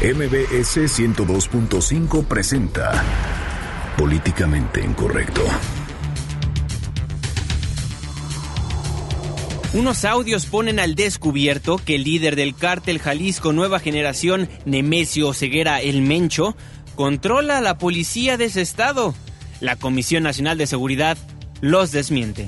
MBS 102.5 presenta Políticamente Incorrecto. Unos audios ponen al descubierto que el líder del cártel Jalisco Nueva Generación, Nemesio Ceguera El Mencho, controla a la policía de ese estado. La Comisión Nacional de Seguridad los desmiente.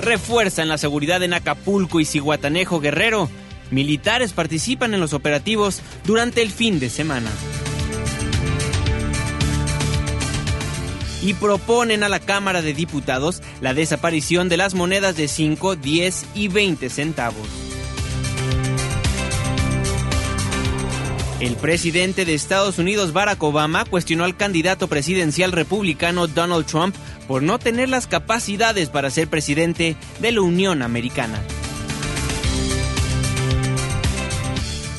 Refuerzan la seguridad en Acapulco y Cihuatanejo Guerrero. Militares participan en los operativos durante el fin de semana. Y proponen a la Cámara de Diputados la desaparición de las monedas de 5, 10 y 20 centavos. El presidente de Estados Unidos, Barack Obama, cuestionó al candidato presidencial republicano Donald Trump por no tener las capacidades para ser presidente de la Unión Americana.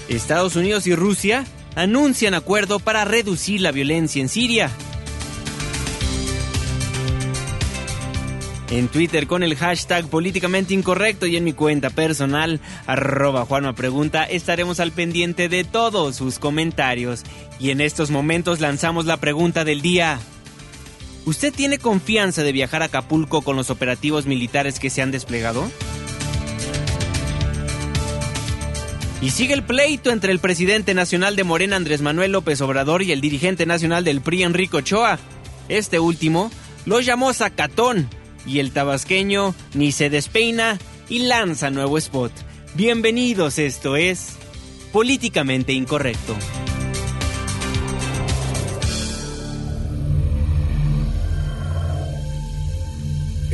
Estados Unidos y Rusia anuncian acuerdo para reducir la violencia en Siria. En Twitter con el hashtag políticamente incorrecto y en mi cuenta personal, arroba Juanma Pregunta, estaremos al pendiente de todos sus comentarios. Y en estos momentos lanzamos la pregunta del día. ¿Usted tiene confianza de viajar a Acapulco con los operativos militares que se han desplegado? Y sigue el pleito entre el presidente nacional de Morena Andrés Manuel López Obrador y el dirigente nacional del PRI Enrico Ochoa. Este último lo llamó Zacatón y el tabasqueño ni se despeina y lanza nuevo spot. Bienvenidos, esto es Políticamente Incorrecto.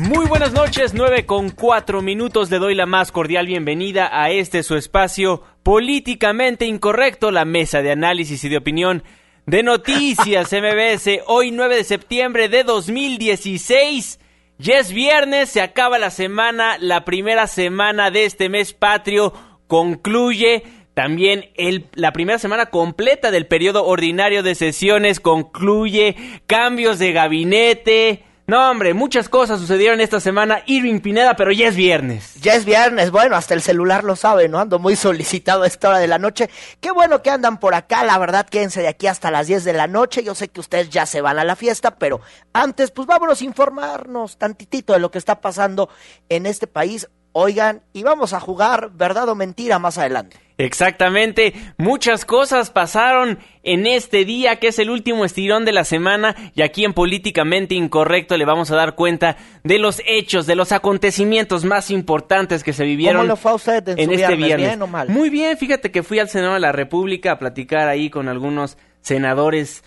Muy buenas noches, 9 con 4 minutos. Le doy la más cordial bienvenida a este su espacio políticamente incorrecto, la mesa de análisis y de opinión de Noticias MBS. Hoy 9 de septiembre de 2016. Ya es viernes, se acaba la semana, la primera semana de este mes patrio concluye. También el, la primera semana completa del periodo ordinario de sesiones concluye. Cambios de gabinete no, hombre, muchas cosas sucedieron esta semana. Irving Pineda, pero ya es viernes. Ya es viernes, bueno, hasta el celular lo sabe, ¿no? Ando muy solicitado a esta hora de la noche. Qué bueno que andan por acá, la verdad, quédense de aquí hasta las 10 de la noche. Yo sé que ustedes ya se van a la fiesta, pero antes, pues vámonos a informarnos tantitito de lo que está pasando en este país. Oigan, y vamos a jugar verdad o mentira más adelante. Exactamente, muchas cosas pasaron en este día que es el último estirón de la semana y aquí en Políticamente Incorrecto le vamos a dar cuenta de los hechos, de los acontecimientos más importantes que se vivieron ¿Cómo fue usted en, este viernes. ¿Bien o mal? Muy bien, fíjate que fui al Senado de la República a platicar ahí con algunos senadores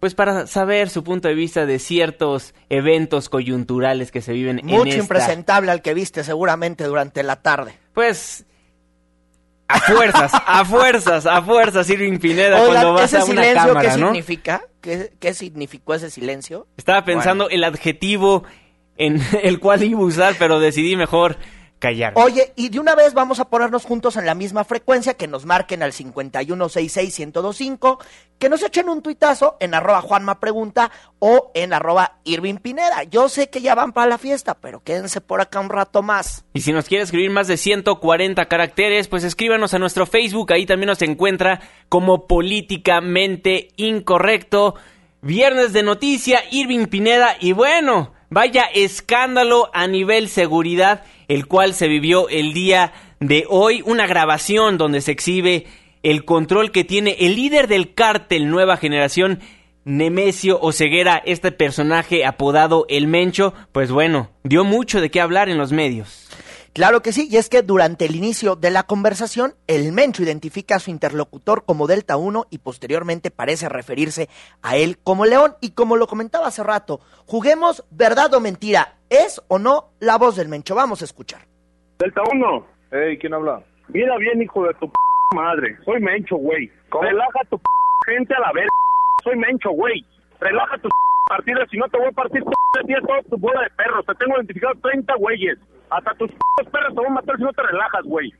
pues para saber su punto de vista de ciertos eventos coyunturales que se viven Mucho en esta... impresentable al que viste seguramente durante la tarde. Pues a fuerzas, a fuerzas, a fuerzas, Irving Pineda, Oigan, cuando vas ¿ese a una silencio cámara, qué ¿no? significa? ¿Qué, ¿Qué significó ese silencio? Estaba pensando el adjetivo en el cual iba a usar, pero decidí mejor callar. Oye, y de una vez vamos a ponernos juntos en la misma frecuencia, que nos marquen al 5166125, que nos echen un tuitazo en arroba Juanma Pregunta o en arroba Irving Pineda. Yo sé que ya van para la fiesta, pero quédense por acá un rato más. Y si nos quiere escribir más de 140 caracteres, pues escríbanos a nuestro Facebook, ahí también nos encuentra como políticamente incorrecto. Viernes de noticia, Irving Pineda, y bueno, vaya escándalo a nivel seguridad, el cual se vivió el día de hoy, una grabación donde se exhibe el control que tiene el líder del cártel Nueva Generación, Nemesio Oceguera, este personaje apodado El Mencho, pues bueno, dio mucho de qué hablar en los medios. Claro que sí, y es que durante el inicio de la conversación, el Mencho identifica a su interlocutor como Delta 1 y posteriormente parece referirse a él como León. Y como lo comentaba hace rato, juguemos verdad o mentira. ¿Es o no la voz del Mencho? Vamos a escuchar. Delta 1. Ey, ¿quién habla? Mira bien, hijo de tu p madre. Soy Mencho, güey. Relaja tu p gente a la verga. Soy mencho, güey. Relaja tus partidas, si no te voy a partir de 10 toda tu bola de perros. Te tengo identificado 30 güeyes. Hasta tus perros te voy a matar si no te relajas, güey.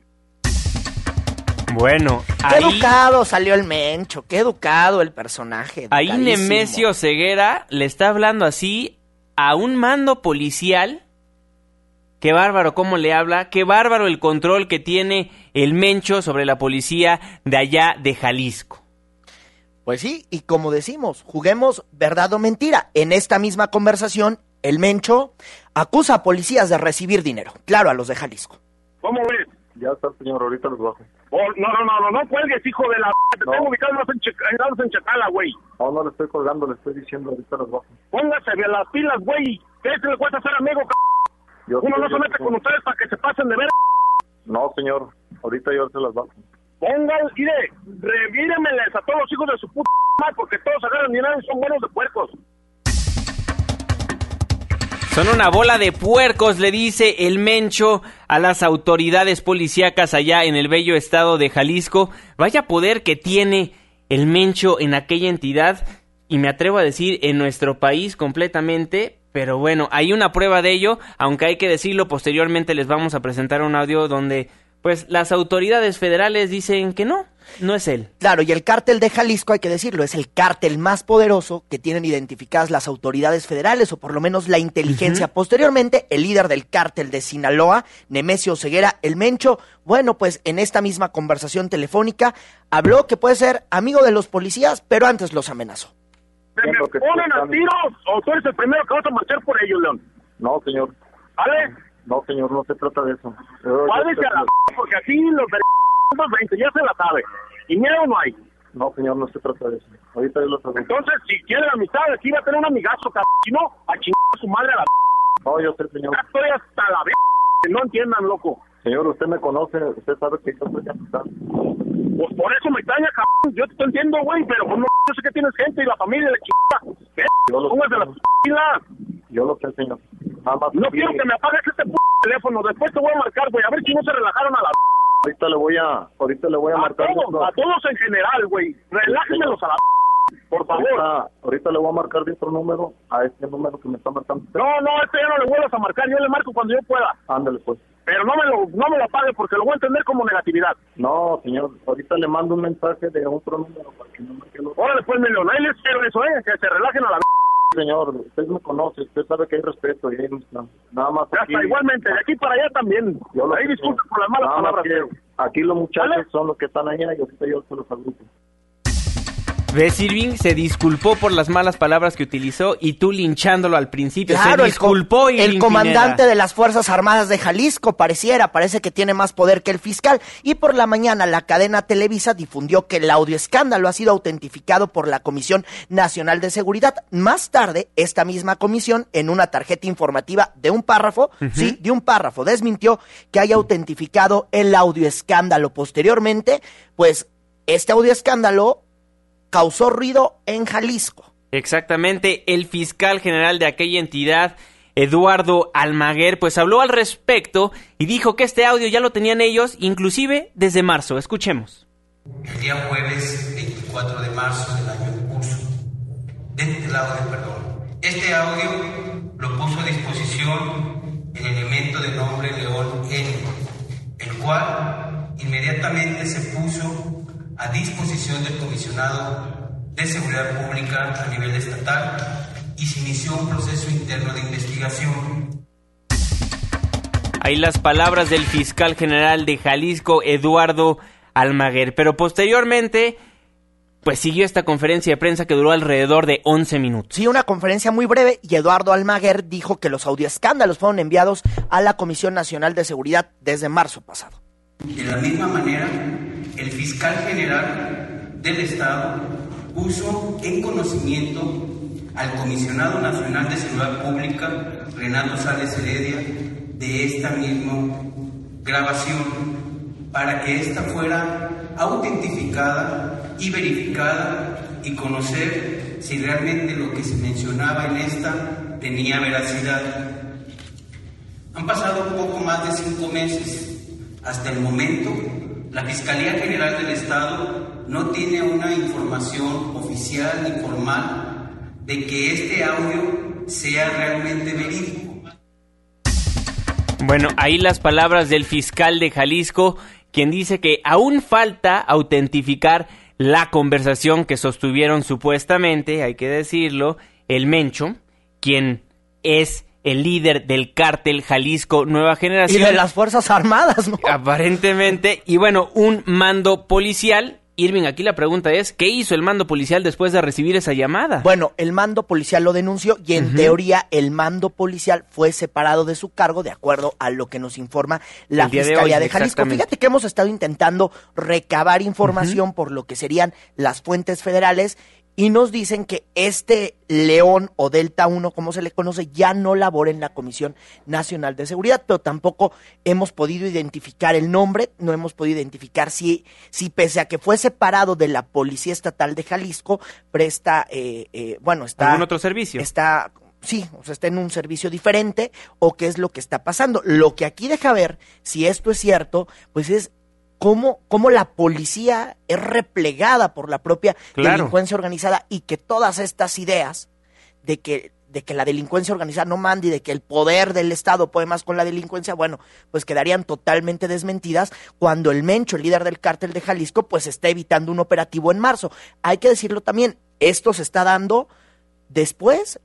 Bueno, Qué ahí, educado salió el mencho, qué educado el personaje. ahí. Nemesio Ceguera le está hablando así a un mando policial. Qué bárbaro cómo le habla, qué bárbaro el control que tiene el Mencho sobre la policía de allá de Jalisco. Pues sí, y como decimos, juguemos verdad o mentira. En esta misma conversación, el mencho acusa a policías de recibir dinero. Claro, a los de Jalisco. ¿Cómo ves? Ya está, señor, ahorita los bajo. Oh, no, no, no, no, no cuelgues, hijo de la... Te No. tengo ubicado en, en, Chacala, güey. No, no le estoy colgando, le estoy diciendo ahorita los bajo. Póngase de las pilas, güey. ¿Qué se le cuesta ser amigo, c***? Yo Uno no se mete con ustedes para que se pasen de ver. No, señor, ahorita yo se las bajo. Pongan, mire, revíremeles a todos los hijos de su puta madre porque todos agarran dinero y son buenos de puercos. Son una bola de puercos, le dice el Mencho a las autoridades policíacas allá en el bello estado de Jalisco. Vaya poder que tiene el Mencho en aquella entidad y me atrevo a decir en nuestro país completamente. Pero bueno, hay una prueba de ello, aunque hay que decirlo, posteriormente les vamos a presentar un audio donde pues las autoridades federales dicen que no, no es él. Claro, y el cártel de Jalisco, hay que decirlo, es el cártel más poderoso que tienen identificadas las autoridades federales, o por lo menos la inteligencia. Posteriormente, el líder del cártel de Sinaloa, Nemesio Ceguera, el Mencho, bueno, pues en esta misma conversación telefónica, habló que puede ser amigo de los policías, pero antes los amenazó. ¿Se me ponen a tiros o tú eres el primero que vas a marchar por ellos, León? No, señor, ¿Vale? No, señor, no se trata de eso. Sé a la que- porque aquí los de 20 ya se la sabe. Y miedo no hay. No, señor, no se trata de eso. Ahorita yo los hago. Entonces, si quieren amistad, aquí va a tener un amigazo, cabrón. Si no, a chingar a su madre a la No, yo sé, señor. Ya estoy hasta la que no entiendan, loco. Señor, usted me conoce, usted sabe que yo soy amistad. Pues por eso me extraña, cabrón. Yo te entiendo, güey, pero pues no, yo sé que tienes gente y la familia de chingada. Lo Póngase sé. la pilas. Yo lo sé, señor. Nada más No quiero que me apagues este p teléfono. Después te voy a marcar, güey. A ver si no se relajaron a la Ahorita le voy a, ahorita le voy a A marcar. todos, a todos en general, güey. Relájenmelos a la por favor. Ahorita, ahorita le voy a marcar de otro número a este número que me está marcando. No, no, este ya no le vuelvas a marcar. Yo le marco cuando yo pueda. Ándale, pues. Pero no me lo, no me lo apague porque lo voy a entender como negatividad. No, señor, ahorita le mando un mensaje de otro número para que no me quede otro. Órale, pues, Melón. Ahí les quiero eso, ¿eh? Que se relajen a la Señor, usted me conoce, usted sabe que hay respeto y hay. Nada más aquí. igualmente. De aquí para allá también. yo lo Ahí señor. por las malas palabras, pero... Aquí los muchachos ¿Vale? son los que están allá y ahorita yo se los agrupo. ¿Ves, Irving? Se disculpó por las malas palabras que utilizó y tú linchándolo al principio. Claro, se el, co- disculpó el comandante Pineda. de las Fuerzas Armadas de Jalisco pareciera, parece que tiene más poder que el fiscal. Y por la mañana la cadena Televisa difundió que el audio escándalo ha sido autentificado por la Comisión Nacional de Seguridad. Más tarde, esta misma comisión, en una tarjeta informativa de un párrafo, sí, de un párrafo, desmintió que haya autentificado el audio escándalo. Posteriormente, pues, este audio escándalo causó ruido en Jalisco. Exactamente, el fiscal general de aquella entidad, Eduardo Almaguer, pues habló al respecto y dijo que este audio ya lo tenían ellos, inclusive desde marzo. Escuchemos. el día jueves 24 de marzo del año en curso. De este audio, perdón. Este audio lo puso a disposición el elemento de nombre León N, el cual inmediatamente se puso a disposición del comisionado de seguridad pública a nivel estatal y se inició un proceso interno de investigación Ahí las palabras del fiscal general de Jalisco, Eduardo Almaguer. Pero posteriormente, pues siguió esta conferencia de prensa que duró alrededor de 11 minutos. Sí, una conferencia muy breve y Eduardo Almaguer dijo que los audioescándalos fueron enviados a la Comisión Nacional de Seguridad desde marzo pasado. De la misma manera, el fiscal general del Estado puso en conocimiento al comisionado nacional de seguridad pública, Renato Sales Heredia, de esta misma grabación para que ésta fuera autentificada y verificada y conocer si realmente lo que se mencionaba en esta tenía veracidad. Han pasado un poco más de cinco meses. Hasta el momento, la Fiscalía General del Estado no tiene una información oficial y formal de que este audio sea realmente verídico. Bueno, ahí las palabras del fiscal de Jalisco, quien dice que aún falta autentificar la conversación que sostuvieron supuestamente, hay que decirlo, el Mencho, quien es el líder del cártel Jalisco Nueva Generación. Y de las Fuerzas Armadas, ¿no? Aparentemente. Y bueno, un mando policial. Irving, aquí la pregunta es, ¿qué hizo el mando policial después de recibir esa llamada? Bueno, el mando policial lo denunció y en teoría el mando policial fue separado de su cargo de acuerdo a lo que nos informa la Fiscalía de, Jalisco. Fíjate que hemos estado intentando recabar información por lo que serían las fuentes federales y nos dicen que este León o Delta 1, como se le conoce, ya no labora en la Comisión Nacional de Seguridad, pero tampoco hemos podido identificar el nombre, no hemos podido identificar si, si pese a que fue separado de la Policía Estatal de Jalisco, presta, eh, eh, bueno, está... ¿Algún otro servicio? Está sí, o sea, está en un servicio diferente o qué es lo que está pasando. Lo que aquí deja ver, si esto es cierto, pues es cómo, cómo la policía es replegada por la propia delincuencia organizada y que todas estas ideas de que de que la delincuencia organizada no manda y de que el poder del Estado puede más con la delincuencia, bueno, pues quedarían totalmente desmentidas cuando el Mencho, el líder del cártel de Jalisco, pues está evitando un operativo en marzo. Hay que decirlo también, esto se está dando después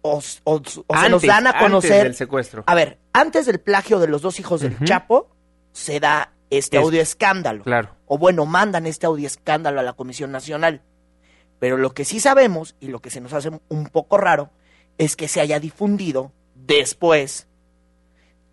o, se nos dan a conocer. Del secuestro. A ver, antes del plagio de los dos hijos del Chapo, se da este audio escándalo. Claro. O bueno, mandan este audio escándalo a la Comisión Nacional. Pero lo que sí sabemos, y lo que se nos hace un poco raro, es que se haya difundido después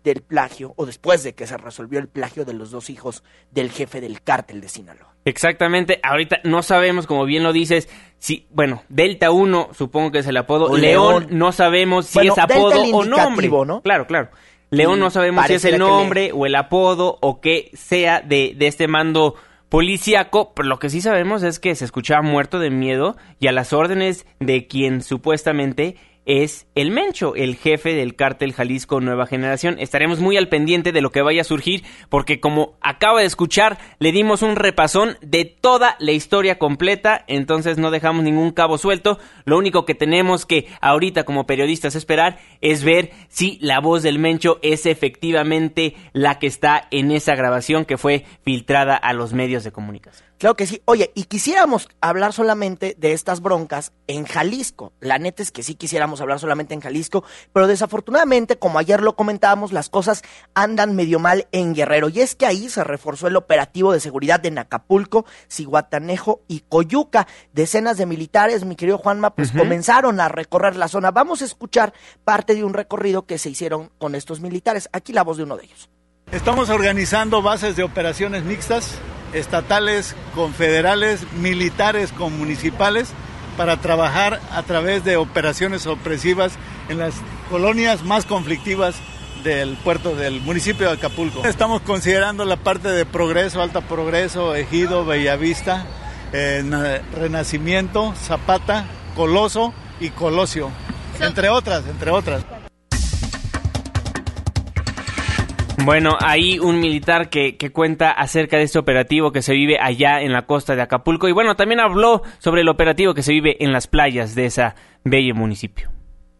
del plagio, o después de que se resolvió el plagio de los dos hijos del jefe del cártel de Sinaloa. Exactamente, ahorita no sabemos, como bien lo dices, si, bueno, Delta 1 supongo que es el apodo, León, no sabemos si es apodo o nombre. ¿no? Claro, claro. León no sabemos si es el nombre o el apodo o qué sea de, de este mando policíaco, pero lo que sí sabemos es que se escuchaba muerto de miedo y a las órdenes de quien supuestamente es el Mencho, el jefe del cártel Jalisco Nueva Generación. Estaremos muy al pendiente de lo que vaya a surgir porque como acaba de escuchar, le dimos un repasón de toda la historia completa, entonces no dejamos ningún cabo suelto. Lo único que tenemos que ahorita como periodistas esperar es ver si la voz del Mencho es efectivamente la que está en esa grabación que fue filtrada a los medios de comunicación. Claro que sí. Oye, y quisiéramos hablar solamente de estas broncas en Jalisco. La neta es que sí quisiéramos hablar solamente en Jalisco, pero desafortunadamente, como ayer lo comentábamos, las cosas andan medio mal en Guerrero. Y es que ahí se reforzó el operativo de seguridad en Acapulco, Ciguatanejo y Coyuca. Decenas de militares, mi querido Juanma, pues comenzaron a recorrer la zona. Vamos a escuchar parte de un recorrido que se hicieron con estos militares. Aquí la voz de uno de ellos. Estamos organizando bases de operaciones mixtas, estatales con federales, militares con municipales, para trabajar a través de operaciones opresivas en las colonias más conflictivas del puerto del municipio de Acapulco. Estamos considerando la parte de Progreso, Alta Progreso, Ejido, Bellavista, eh, Renacimiento, Zapata, Coloso y Colosio, entre otras, entre otras. Bueno, hay un militar que, que, cuenta acerca de este operativo que se vive allá en la costa de Acapulco y bueno, también habló sobre el operativo que se vive en las playas de ese bello municipio.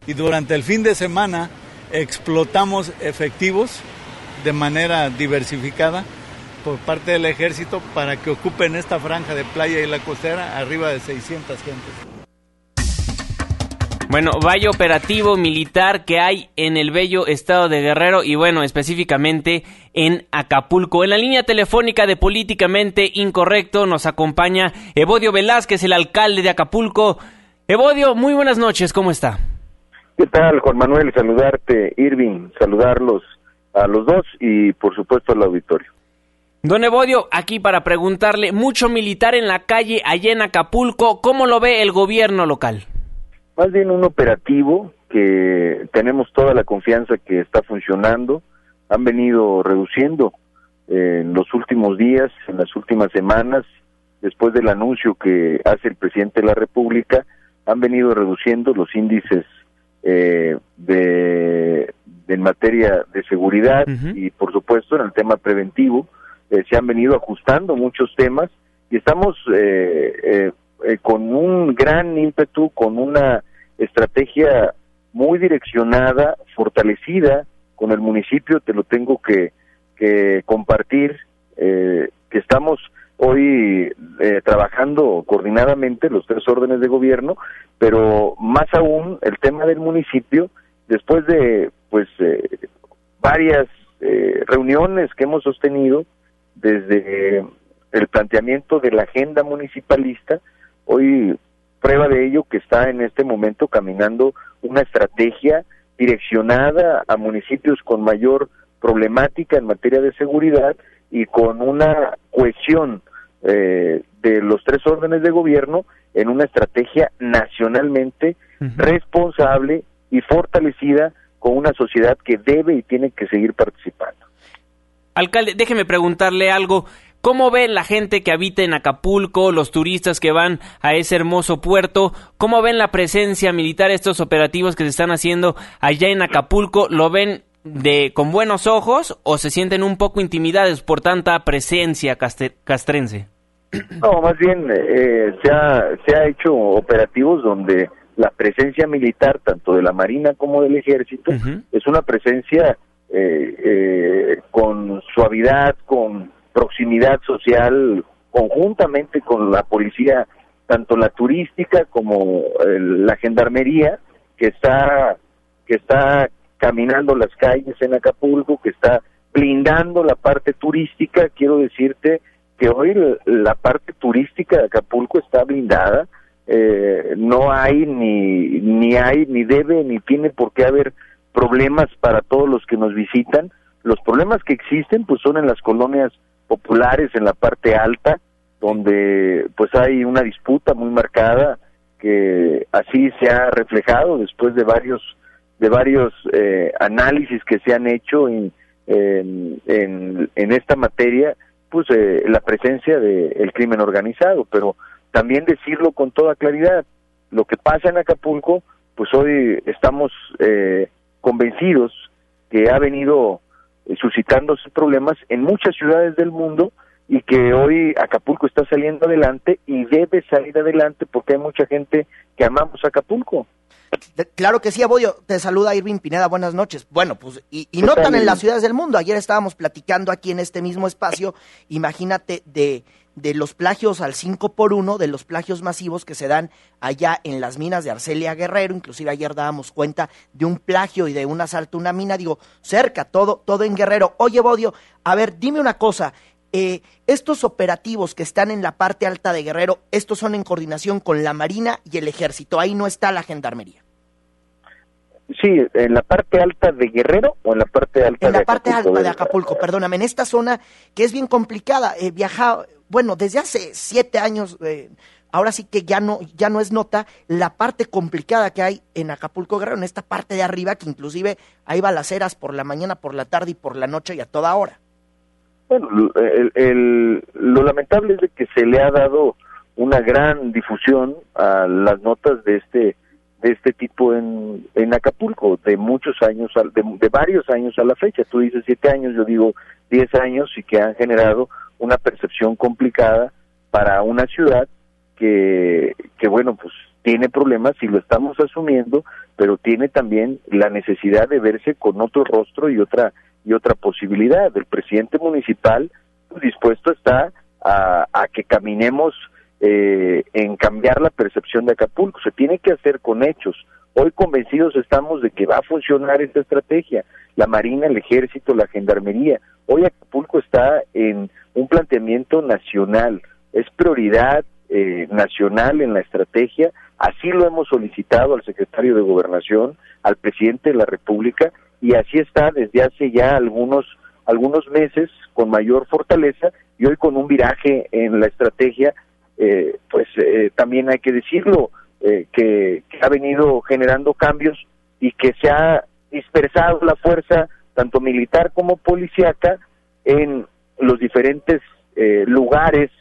Y durante el fin de semana explotamos efectivos de manera diversificada por parte del ejército para que ocupen esta franja de playa y la costera arriba de 600 gentes. Bueno, vaya operativo militar que hay en el bello estado de Guerrero y bueno, específicamente en Acapulco. En la línea telefónica de Políticamente Incorrecto nos acompaña Evodio Velázquez, el alcalde de Acapulco. Evodio, muy buenas noches, ¿cómo está? ¿Qué tal, Juan Manuel? Saludarte, Irving, saludarlos a los dos y por supuesto al auditorio. Don Evodio, aquí para preguntarle, mucho militar en la calle allá en Acapulco, ¿cómo lo ve el gobierno local? Más bien un operativo que tenemos toda la confianza que está funcionando. Han venido reduciendo en los últimos días, en las últimas semanas, después del anuncio que hace el presidente de la República, han venido reduciendo los índices eh, de, en materia de seguridad y, por supuesto, en el tema preventivo. Eh, se han venido ajustando muchos temas y estamos eh, eh, con un gran ímpetu, con una estrategia muy direccionada, fortalecida con el municipio, te lo tengo que, compartir, eh, que estamos hoy eh, trabajando coordinadamente los tres órdenes de gobierno, pero más aún el tema del municipio, después de pues eh, varias eh, reuniones que hemos sostenido desde el planteamiento de la agenda municipalista, hoy prueba de ello que está en este momento caminando una estrategia direccionada a municipios con mayor problemática en materia de seguridad y con una cohesión eh, de los tres órdenes de gobierno en una estrategia nacionalmente responsable y fortalecida con una sociedad que debe y tiene que seguir participando. Alcalde, déjeme preguntarle algo. ¿Cómo ven la gente que habita en Acapulco, los turistas que van a ese hermoso puerto? ¿Cómo ven la presencia militar, estos operativos que se están haciendo allá en Acapulco? ¿Lo ven de con buenos ojos o se sienten un poco intimidados por tanta presencia castrense? No, más bien eh, se, ha, se ha hecho operativos donde la presencia militar, tanto de la Marina como del Ejército, es una presencia eh, eh, con suavidad, con proximidad social, conjuntamente con la policía, tanto la turística como la gendarmería, que está que está caminando las calles en Acapulco, que está blindando la parte turística, quiero decirte que hoy la parte turística de Acapulco está blindada, eh, no hay ni, ni hay, ni debe, ni tiene por qué haber problemas para todos los que nos visitan. Los problemas que existen pues son en las colonias populares, en la parte alta, donde pues hay una disputa muy marcada que así se ha reflejado después de varios de varios eh, análisis que se han hecho en, en, en, esta materia, pues eh, la presencia del crimen organizado, pero también decirlo con toda claridad, lo que pasa en Acapulco, pues hoy estamos eh, convencidos que ha venido suscitándose problemas en muchas ciudades del mundo y que hoy Acapulco está saliendo adelante y debe salir adelante porque hay mucha gente que amamos Acapulco. Claro que sí, Abodio. Te saluda Irving Pineda, buenas noches. Bueno, pues, y, y no tan en las ciudades del mundo. Ayer estábamos platicando aquí en este mismo espacio, imagínate, de, de los plagios al 5 por 1 de los plagios masivos que se dan allá en las minas de Arcelia Guerrero. Inclusive ayer dábamos cuenta de un plagio y de un asalto a una mina, digo, cerca, todo, todo en Guerrero. Oye, Bodio, a ver, dime una cosa. Eh, estos operativos que están en la parte alta de Guerrero, estos son en coordinación con la Marina y el Ejército. Ahí no está la Gendarmería. Sí, en la parte alta de Guerrero o en la parte alta en la parte alta de Acapulco, perdóname, en esta zona que es bien complicada. He viajado, bueno, desde hace siete años, eh, ahora sí que ya no, ya no es nota la parte complicada que hay en Acapulco Guerrero, en esta parte de arriba, que inclusive hay balaceras por la mañana, por la tarde y por la noche y a toda hora. Bueno, el, lo lamentable es de que se le ha dado una gran difusión a las notas de este de este tipo en, en Acapulco, de muchos años, de, de varios años a la fecha. Tú dices siete años, yo digo diez años y que han generado una percepción complicada para una ciudad que, que bueno, pues tiene problemas y lo estamos asumiendo, pero tiene también la necesidad de verse con otro rostro y otra y otra posibilidad. El presidente municipal pues, dispuesto está a, a que caminemos eh, en cambiar la percepción de Acapulco. Se tiene que hacer con hechos. Hoy convencidos estamos de que va a funcionar esta estrategia. La Marina, el Ejército, la Gendarmería. Hoy Acapulco está en un planteamiento nacional. Es prioridad eh, nacional en la estrategia. Así lo hemos solicitado al secretario de Gobernación, al presidente de la República, y así está desde hace ya algunos algunos meses con mayor fortaleza y hoy con un viraje en la estrategia, eh, pues eh, también hay que decirlo, eh, que, ha venido generando cambios y que se ha dispersado la fuerza, tanto militar como policíaca, en los diferentes lugares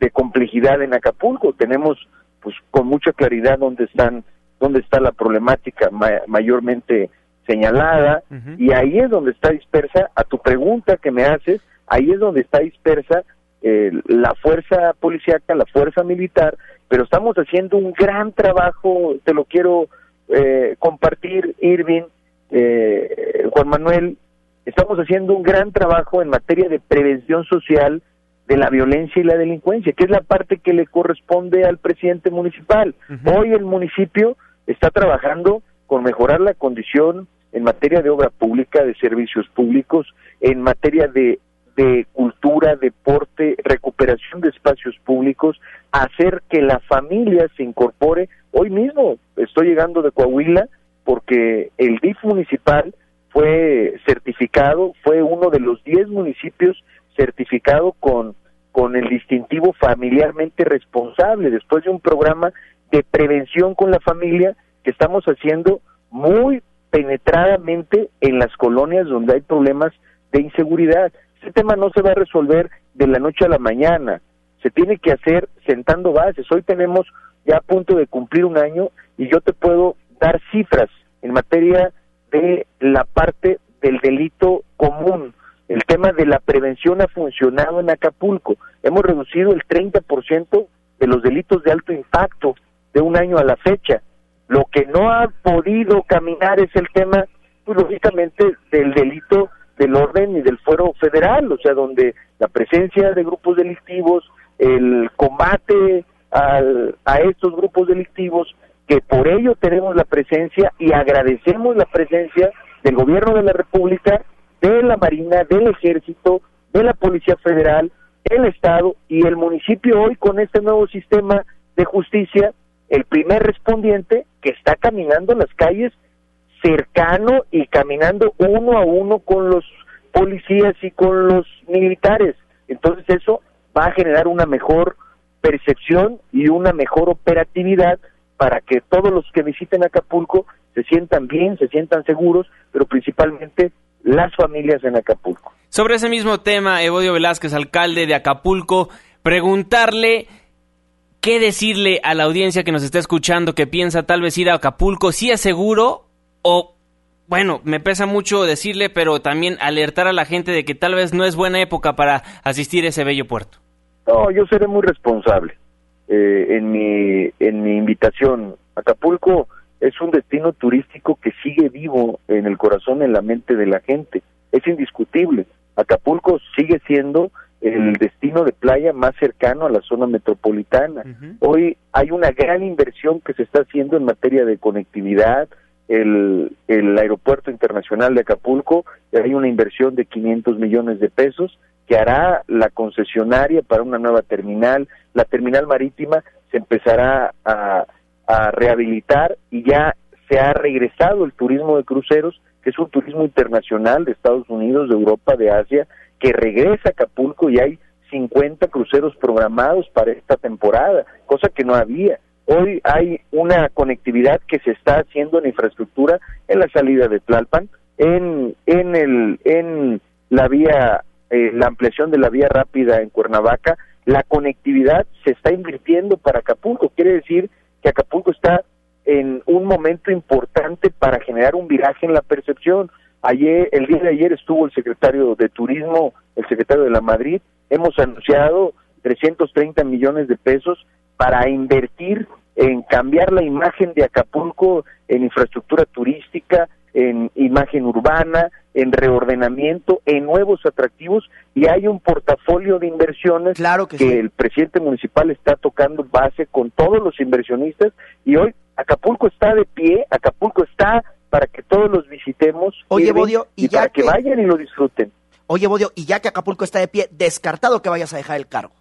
de complejidad en Acapulco. Tenemos pues con mucha claridad dónde están dónde está la problemática mayormente señalada y ahí es donde está dispersa, a tu pregunta que me haces, ahí es donde está dispersa eh, la fuerza policíaca, la fuerza militar pero estamos haciendo un gran trabajo, te lo quiero eh, compartir, Irving, eh, Juan Manuel, estamos haciendo un gran trabajo en materia de prevención social de la violencia y la delincuencia, que es la parte que le corresponde al presidente municipal. Hoy el municipio está trabajando con mejorar la condición en materia de obra pública, de servicios públicos, en materia de, de cultura, deporte, recuperación de espacios públicos, hacer que la familia se incorpore. Hoy mismo estoy llegando de Coahuila porque el DIF municipal fue certificado, fue uno de los 10 municipios certificado con, con el distintivo familiarmente responsable, después de un programa de prevención con la familia que estamos haciendo muy penetradamente en las colonias donde hay problemas de inseguridad. Este tema no se va a resolver de la noche a la mañana, se tiene que hacer sentando bases. Hoy tenemos ya a punto de cumplir un año y yo te puedo dar cifras en materia de la parte del delito común. El tema de la prevención ha funcionado en Acapulco. Hemos reducido el 30% de los delitos de alto impacto de un año a la fecha. Lo que no ha podido caminar es el tema, pues, lógicamente, del delito del orden y del fuero federal, o sea, donde la presencia de grupos delictivos, el combate a estos grupos delictivos, que por ello tenemos la presencia y agradecemos la presencia del gobierno de la República, de la Marina, del Ejército, de la Policía Federal, el Estado y el municipio hoy con este nuevo sistema de justicia, el primer respondiente que está caminando las calles cercano y caminando uno a uno con los policías y con los militares. Entonces eso va a generar una mejor percepción y una mejor operatividad para que todos los que visiten Acapulco se sientan bien, se sientan seguros, pero principalmente las familias en Acapulco. Sobre ese mismo tema, Evodio Velázquez, alcalde de Acapulco, preguntarle qué decirle a la audiencia que nos está escuchando que piensa tal vez ir a Acapulco, si es seguro o bueno, me pesa mucho decirle, pero también alertar a la gente de que tal vez no es buena época para asistir a ese bello puerto. No, yo seré muy responsable eh, en mi en mi invitación. Acapulco es un destino turístico que sigue vivo en el corazón, en la mente de la gente. Es indiscutible. Acapulco sigue siendo el destino de playa más cercano a la zona metropolitana. Hoy hay una gran inversión que se está haciendo en materia de conectividad, el, aeropuerto internacional de Acapulco, hay una inversión de 500 millones de pesos que hará la concesionaria para una nueva terminal. La terminal marítima se empezará a, a rehabilitar y ya se ha regresado el turismo de cruceros, que es un turismo internacional de Estados Unidos, de Europa, de Asia, que regresa a Acapulco y hay 50 cruceros programados para esta temporada, cosa que no había. Hoy hay una conectividad que se está haciendo en infraestructura en la salida de Tlalpan, en, en, el, en la vía, eh, la ampliación de la vía rápida en Cuernavaca. La conectividad se está invirtiendo para Acapulco. Quiere decir que Acapulco está en un momento importante para generar un viraje en la percepción. Ayer, el día de ayer estuvo el secretario de Turismo, el secretario de la Madrid. Hemos anunciado 330 millones de pesos para invertir en cambiar la imagen de Acapulco en infraestructura turística, en imagen urbana, en reordenamiento, en nuevos atractivos y hay un portafolio de inversiones claro que, el presidente municipal está tocando base con todos los inversionistas y hoy Acapulco está de pie, Acapulco está para que todos los visitemos Oye, Bodio, y, ya para que vayan y lo disfruten. Oye, Bodio, y ya que Acapulco está de pie, descartado que vayas a dejar el cargo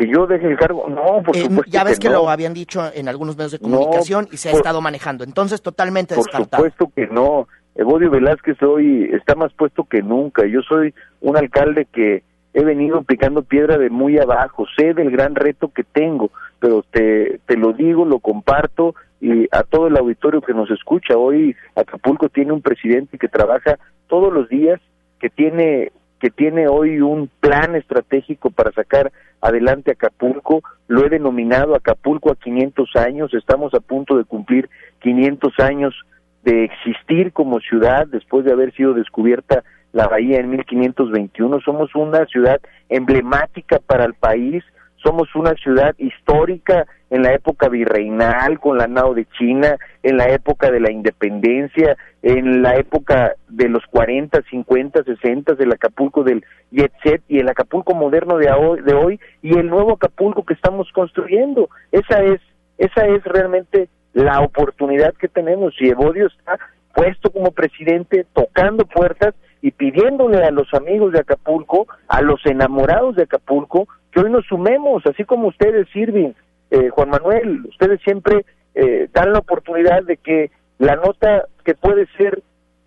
que yo deje el cargo. No, por eh, supuesto. Ya ves que, lo habían dicho en algunos medios de comunicación y se ha estado manejando. Entonces, totalmente por descartado. Por supuesto que no. Evodio Velázquez hoy está más puesto que nunca. Yo soy un alcalde que he venido picando piedra de muy abajo. Sé del gran reto que tengo, pero te, te lo digo, lo comparto y a todo el auditorio que nos escucha. Hoy Acapulco tiene un presidente que trabaja todos los días, que tiene que tiene hoy un plan estratégico para sacar adelante Acapulco, lo he denominado Acapulco a 500 años, estamos a punto de cumplir 500 años de existir como ciudad después de haber sido descubierta la bahía en 1521, somos una ciudad emblemática para el país, somos una ciudad histórica en la época virreinal con la nao de China, en la época de la independencia, en la época de los 40, 50, 60 del Acapulco del Jet Set y el Acapulco moderno de hoy, de hoy y el nuevo Acapulco que estamos construyendo. Esa es esa es realmente la oportunidad que tenemos y Evodio está puesto como presidente tocando puertas y pidiéndole a los amigos de Acapulco, a los enamorados de Acapulco, que hoy nos sumemos, así como ustedes sirven, eh, Juan Manuel, ustedes siempre eh, dan la oportunidad de que la nota que puede ser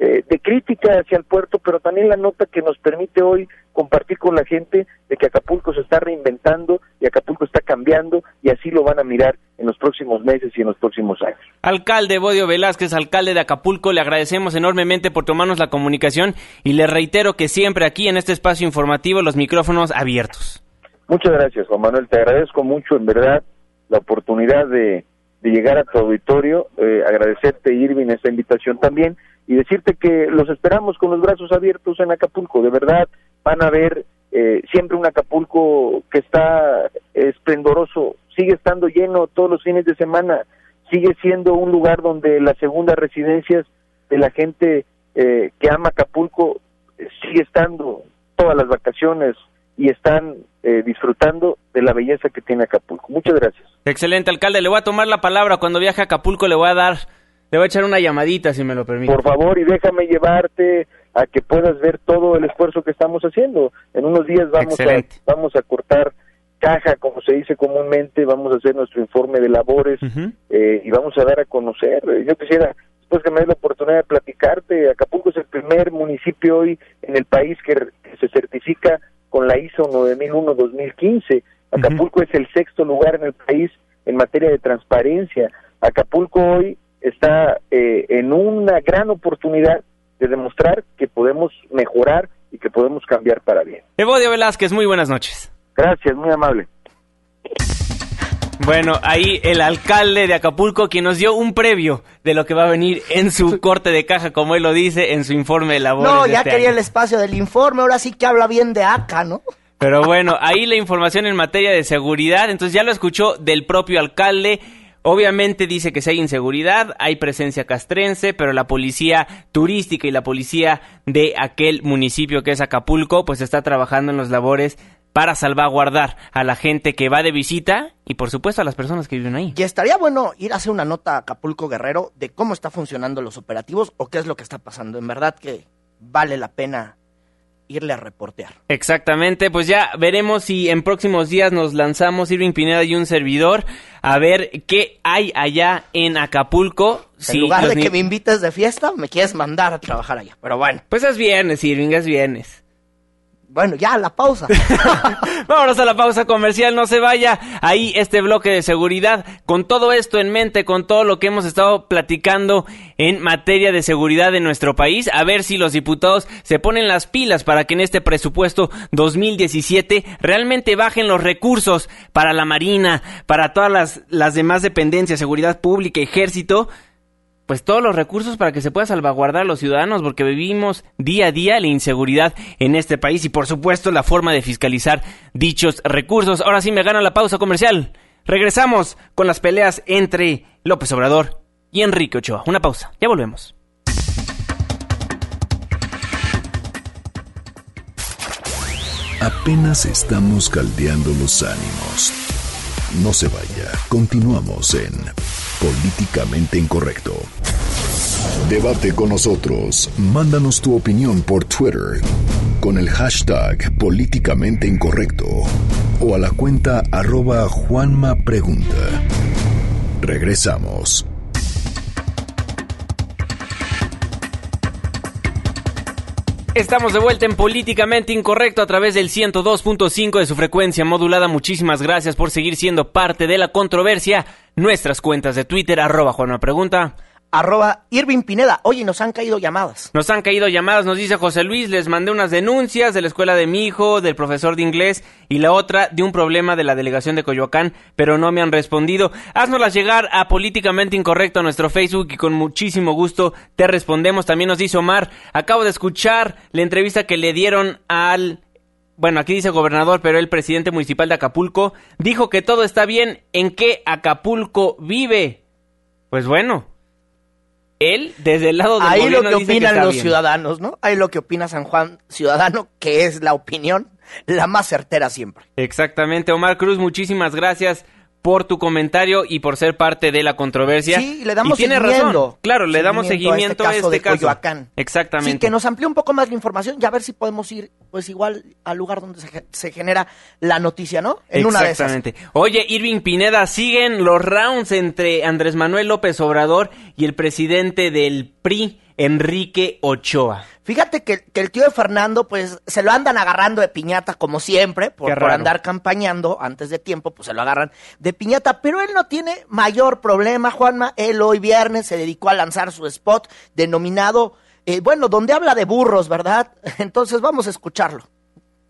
eh, de crítica hacia el puerto, pero también la nota que nos permite hoy compartir con la gente de que Acapulco se está reinventando y Acapulco está cambiando y así lo van a mirar en los próximos meses y en los próximos años. Alcalde Bodio Velázquez, alcalde de Acapulco, le agradecemos enormemente por tomarnos la comunicación y le reitero que siempre aquí en este espacio informativo los micrófonos abiertos. Muchas gracias, Juan Manuel, te agradezco mucho en verdad la oportunidad de, llegar a tu auditorio, eh, agradecerte Irving esta invitación también y decirte que los esperamos con los brazos abiertos en Acapulco, de verdad van a ver eh, siempre un Acapulco que está esplendoroso, sigue estando lleno todos los fines de semana, sigue siendo un lugar donde las segundas residencias de la gente eh, que ama Acapulco eh, sigue estando todas las vacaciones y están disfrutando de la belleza que tiene Acapulco. Muchas gracias. Excelente, alcalde. Le voy a tomar la palabra. Cuando viaje a Acapulco le voy a dar le voy a echar una llamadita, si me lo permite. Por favor, y déjame llevarte a que puedas ver todo el esfuerzo que estamos haciendo. En unos días vamos, a, vamos a cortar caja, como se dice comúnmente, vamos a hacer nuestro informe de labores eh, y vamos a dar a conocer. Yo quisiera, después que me dé la oportunidad de platicarte, Acapulco es el primer municipio hoy en el país que, se certifica con la ISO 9001-2015. Acapulco es el sexto lugar en el país en materia de transparencia. Acapulco hoy está eh, en una gran oportunidad de demostrar que podemos mejorar y que podemos cambiar para bien. Evodio Velázquez, muy buenas noches. Gracias, muy amable. Bueno, ahí el alcalde de Acapulco, quien nos dio un previo de lo que va a venir en su corte de caja, como él lo dice, en su informe de labores. No, ya este quería el espacio del informe, ahora sí que habla bien de acá, ¿no? Pero bueno, ahí la información en materia de seguridad, entonces ya lo escuchó del propio alcalde. Obviamente dice que si hay inseguridad, hay presencia castrense, pero la policía turística y la policía de aquel municipio que es Acapulco, pues está trabajando en los labores para salvaguardar a la gente que va de visita y por supuesto a las personas que viven ahí. Y estaría bueno ir a hacer una nota a Acapulco Guerrero de cómo está funcionando los operativos o qué es lo que está pasando. En verdad que vale la pena irle a reportear. Exactamente, pues ya veremos si en próximos días nos lanzamos Irving Pineda y un servidor a ver qué hay allá en Acapulco. En lugar de que me invites de fiesta, me quieres mandar a trabajar allá. Pero bueno. Pues es viernes, Irving, es viernes. Bueno, ya, la pausa. Vámonos a la pausa comercial, no se vaya. Ahí este bloque de seguridad, con todo esto en mente, con todo lo que hemos estado platicando en materia de seguridad de nuestro país, a ver si los diputados se ponen las pilas para que en este presupuesto 2017 realmente bajen los recursos para la Marina, para todas las, las demás dependencias, seguridad pública, ejército, pues todos los recursos para que se pueda salvaguardar a los ciudadanos, porque vivimos día a día la inseguridad en este país y por supuesto la forma de fiscalizar dichos recursos. Ahora sí me gana la pausa comercial. Regresamos con las peleas entre López Obrador y Enrique Ochoa. Una pausa, ya volvemos. Apenas estamos caldeando los ánimos. No se vaya, continuamos en Políticamente Incorrecto. Debate con nosotros. Mándanos tu opinión por Twitter con el hashtag Políticamente Incorrecto o a la cuenta arroba. Regresamos. Estamos de vuelta en Políticamente Incorrecto a través del 102.5 de su frecuencia modulada. Muchísimas gracias por seguir siendo parte de la controversia. Nuestras cuentas de Twitter, arroba arroba Irving Pineda. Oye, nos han caído llamadas. Nos han caído llamadas, nos dice José Luis, les mandé unas denuncias de la escuela de mi hijo, del profesor de inglés y la otra de un problema de la delegación de Coyoacán, pero no me han respondido. Haznoslas llegar a Políticamente Incorrecto a nuestro Facebook y con muchísimo gusto te respondemos. También nos dice Omar, acabo de escuchar la entrevista que le dieron al bueno, aquí dice gobernador, pero el presidente municipal de Acapulco dijo que todo está bien. ¿En qué Acapulco vive? Pues bueno, él desde el lado del Ahí lo que dice opinan los bien. ciudadanos, ¿no? Ahí lo que opina San Juan Ciudadano, que es la opinión la más certera siempre. Exactamente, Omar Cruz, muchísimas gracias por tu comentario y por ser parte de la controversia. Sí, le damos y tiene seguimiento. razón. Claro, le damos seguimiento a este de caso. Exactamente. Sí, que nos amplíe un poco más la información y a ver si podemos ir, pues igual, al lugar donde se, se genera la noticia, ¿no? En una de esas. Exactamente. Oye, Irving Pineda, siguen los rounds entre Andrés Manuel López Obrador y el presidente del PRI, Enrique Ochoa. Fíjate que, que el tío de Fernando, pues, se lo andan agarrando de piñata, como siempre, por, por andar campañando antes de tiempo, pues se lo agarran de piñata. Pero él no tiene mayor problema, Juanma. Él hoy viernes se dedicó a lanzar su spot denominado, eh, bueno, donde habla de burros, ¿verdad? Entonces vamos a escucharlo.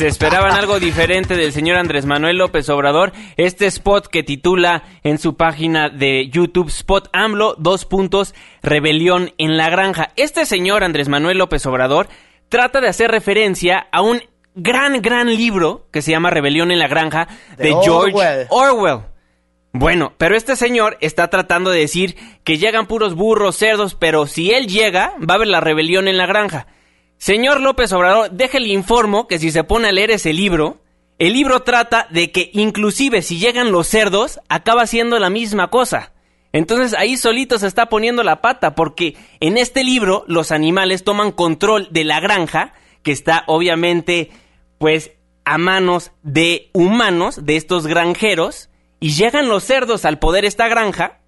Se esperaban algo diferente del señor Andrés Manuel López Obrador. Este spot que titula en su página de YouTube Spot AMLO, dos puntos, rebelión en la granja. Este señor Andrés Manuel López Obrador trata de hacer referencia a un gran, gran libro que se llama Rebelión en la granja de, De George Orwell. Orwell. Bueno, pero este señor está tratando de decir que llegan puros burros, cerdos, pero si él llega, va a haber la rebelión en la granja. Señor López Obrador, déjele informo que si se pone a leer ese libro, el libro trata de que inclusive si llegan los cerdos, acaba siendo la misma cosa. Entonces ahí solito se está poniendo la pata, porque en este libro los animales toman control de la granja, que está obviamente, pues, a manos de humanos, de estos granjeros, y llegan los cerdos al poder esta granja,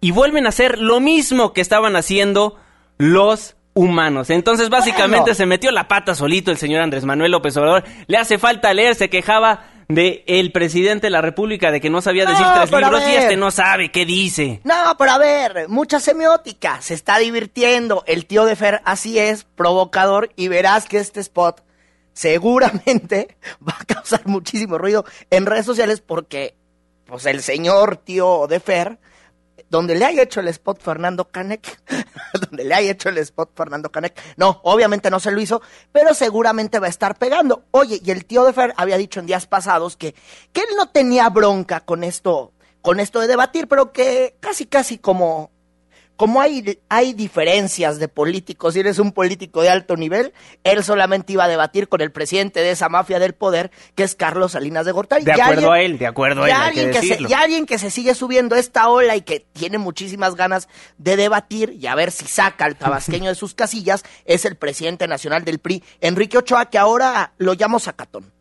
y vuelven a hacer lo mismo que estaban haciendo los humanos. Entonces, básicamente Bueno. se metió la pata solito el señor Andrés Manuel López Obrador. Le hace falta leer, se quejaba de el presidente de la República de que no sabía decir No, tres libros y este no sabe qué dice. No, pero a ver, mucha semiótica, se está divirtiendo. El tío de Fer así es, provocador, y verás que este spot seguramente va a causar muchísimo ruido en redes sociales porque, pues, el señor tío de Fer, donde le haya hecho el spot Fernando Canek, donde le haya hecho el spot Fernando Canek, no, obviamente no se lo hizo, pero seguramente va a estar pegando. Oye, y el tío de Fer había dicho en días pasados que, que él no tenía bronca con esto, con esto de debatir, pero que casi, casi como, como hay, hay diferencias de políticos, y eres un político de alto nivel, él solamente iba a debatir con el presidente de esa mafia del poder, que es Carlos Salinas de Gortari. De Y acuerdo alguien- a él, de acuerdo a él, hay que alguien que se, y alguien que se sigue subiendo esta ola y que tiene muchísimas ganas de debatir y a ver si saca al tabasqueño de sus casillas es el presidente nacional del PRI, Enrique Ochoa, que ahora lo llamo Zacatón.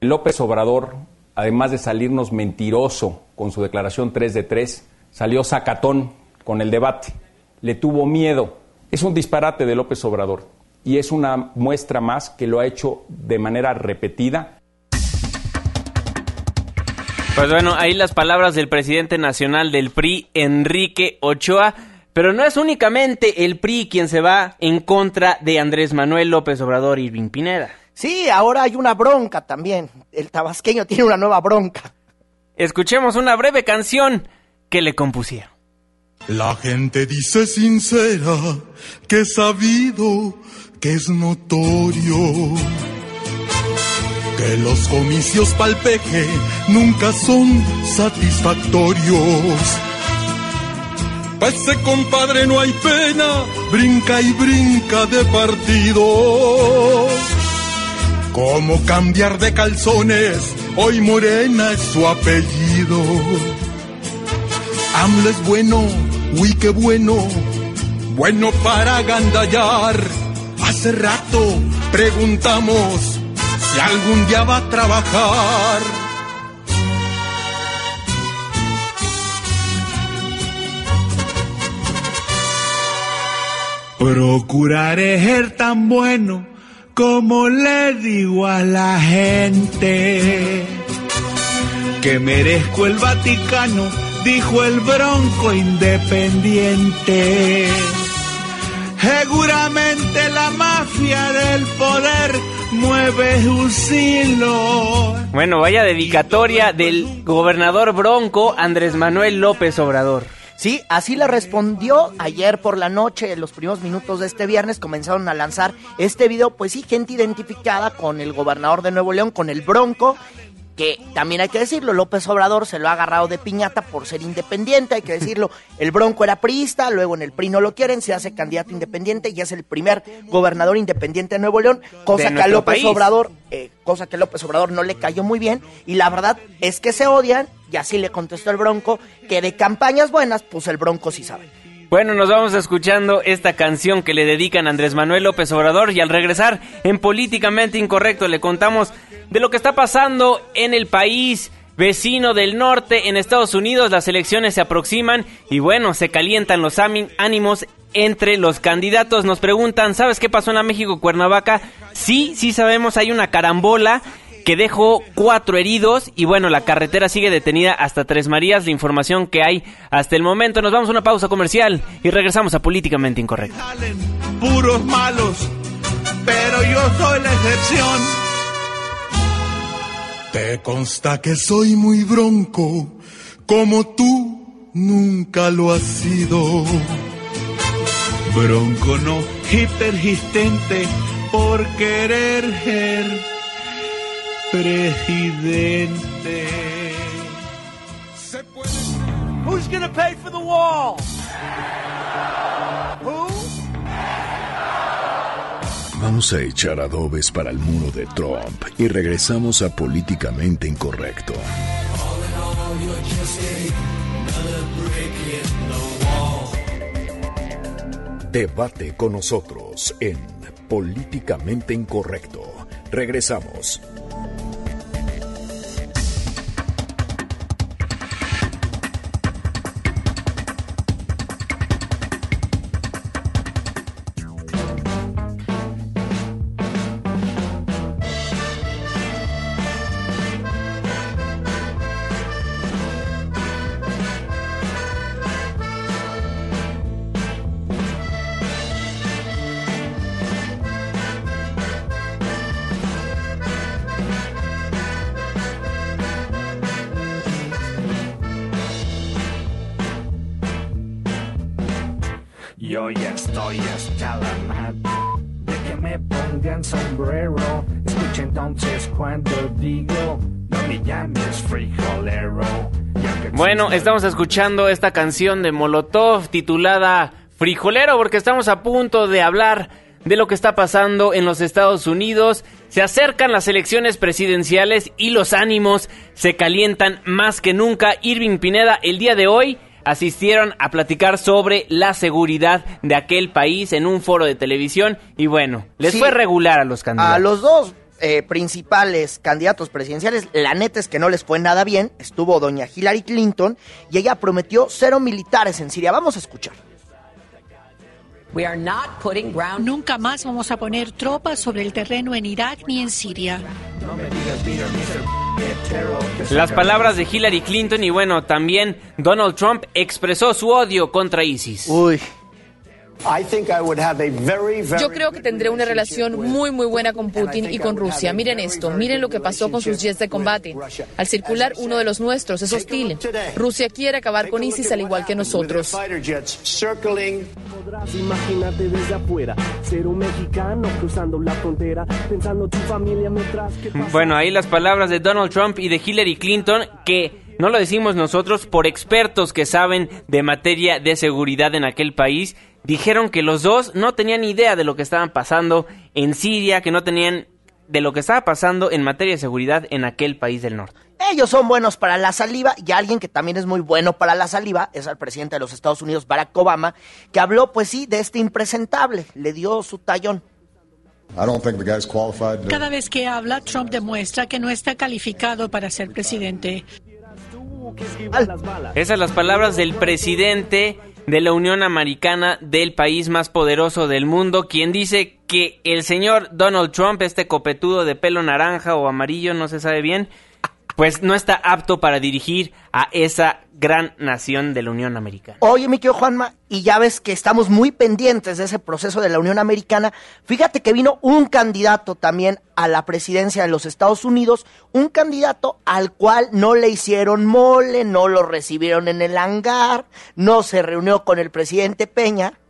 López Obrador, además de salirnos mentiroso con su declaración 3 de 3, salió sacatón con el debate. Le tuvo miedo. Es un disparate de López Obrador y es una muestra más que lo ha hecho de manera repetida Pues bueno, ahí las palabras del presidente nacional del PRI, Enrique Ochoa. Pero no es únicamente el PRI quien se va en contra de Andrés Manuel López Obrador y Irving Pineda. Sí, ahora hay una bronca también. El tabasqueño tiene una nueva bronca. Escuchemos una breve canción que le compusieron. La gente dice sincera que es sabido, que es notorio, que los comicios palpeje nunca son satisfactorios. Pa' ese compadre no hay pena, brinca y brinca de partidos. ¿Cómo cambiar de calzones? Hoy Morena es su apellido. AMLO es bueno, uy qué bueno, bueno para gandallar. Hace rato preguntamos si algún día va a trabajar. Procuraré ser tan bueno como le digo a la gente que merezco el Vaticano, dijo el bronco independiente. Seguramente la mafia del poder mueve un silo. Bueno, vaya dedicatoria del gobernador bronco Andrés Manuel López Obrador. Sí, así le respondió ayer por la noche, en los primeros minutos de este viernes comenzaron a lanzar este video, pues sí, gente identificada con el gobernador de Nuevo León, con el Bronco, que también hay que decirlo, López Obrador se lo ha agarrado de piñata por ser independiente, hay que decirlo, el Bronco era priista, luego en el PRI no lo quieren, se hace candidato independiente y es el primer gobernador independiente de Nuevo León, cosa que a López Obrador, eh, cosa que López Obrador no le cayó muy bien, y la verdad es que se odian, y así le contestó el Bronco, que de campañas buenas, pues el Bronco sí sabe. Bueno, nos vamos escuchando esta canción que le dedican a Andrés Manuel López Obrador y al regresar en Políticamente Incorrecto le contamos de lo que está pasando en el país vecino del norte, en Estados Unidos. Las elecciones se aproximan y bueno, se calientan los ánimos entre los candidatos. Nos preguntan, ¿sabes qué pasó en la México Cuernavaca? Sí, sí sabemos, hay una carambola que dejó cuatro heridos y bueno, la carretera sigue detenida hasta Tres Marías, la información que hay hasta el momento. Nos vamos a una pausa comercial y regresamos a Políticamente Incorrecto. Puros malos, pero yo soy la excepción. Te consta que soy muy bronco, como tú nunca lo has sido. Bronco no hipergistente por querer ser presidente. Who's gonna pay for the wall? Vamos a echar adobes para el muro de Trump y regresamos a Políticamente Incorrecto. Debate con nosotros en Políticamente Incorrecto. Regresamos. Ya estoy la de que me pongan sombrero. Entonces cuando digo, frijolero. Bueno, estamos escuchando esta canción de Molotov titulada Frijolero porque estamos a punto de hablar de lo que está pasando en los Estados Unidos. Se acercan las elecciones presidenciales y los ánimos se calientan más que nunca. Irving Pineda, el día de hoy asistieron a platicar sobre la seguridad de aquel país en un foro de televisión y bueno, les Sí. fue regular a los candidatos. A los dos eh, principales candidatos presidenciales, la neta es que no les fue nada bien. Estuvo doña Hillary Clinton y ella prometió cero militares en Siria. Vamos a escuchar. Nunca más vamos a poner tropas sobre el terreno en Irak ni en Siria. Las palabras de Hillary Clinton y bueno, también Donald Trump expresó su odio contra ISIS. Uy. Yo creo que tendré una relación muy muy buena con Putin y con Rusia. Miren esto, miren lo que pasó con sus jets de combate. Al circular uno de los nuestros es hostil. Rusia quiere acabar con ISIS al igual que nosotros. Podrás imaginarte desde afuera, ser un mexicano cruzando la frontera, pensando tu familia mientras que Bueno, ahí las palabras de Donald Trump y de Hillary Clinton que no lo decimos nosotros por expertos que saben de materia de seguridad en aquel país. Dijeron que los dos no tenían idea de lo que estaban pasando en Siria, que no tenían de lo que estaba pasando en materia de seguridad en aquel país del norte. Ellos son buenos para la saliva y alguien que también es muy bueno para la saliva es el presidente de los Estados Unidos, Barack Obama, que habló, pues sí, de este impresentable. Le dio su tallón. I don't think the guy's qualified. to- Cada vez que habla, Trump demuestra que no está calificado para ser presidente. Esas son las palabras del presidente de la Unión Americana del país más poderoso del mundo, quien dice que el señor Donald Trump, este copetudo de pelo naranja o amarillo, no se sabe bien, pues no está apto para dirigir a esa gran nación de la Unión Americana. Oye, mi querido Juanma, y ya ves que estamos muy pendientes de ese proceso de la Unión Americana. Fíjate que vino un candidato también a la presidencia de los Estados Unidos, un candidato al cual no le hicieron mole, no lo recibieron en el hangar, no se reunió con el presidente Peña,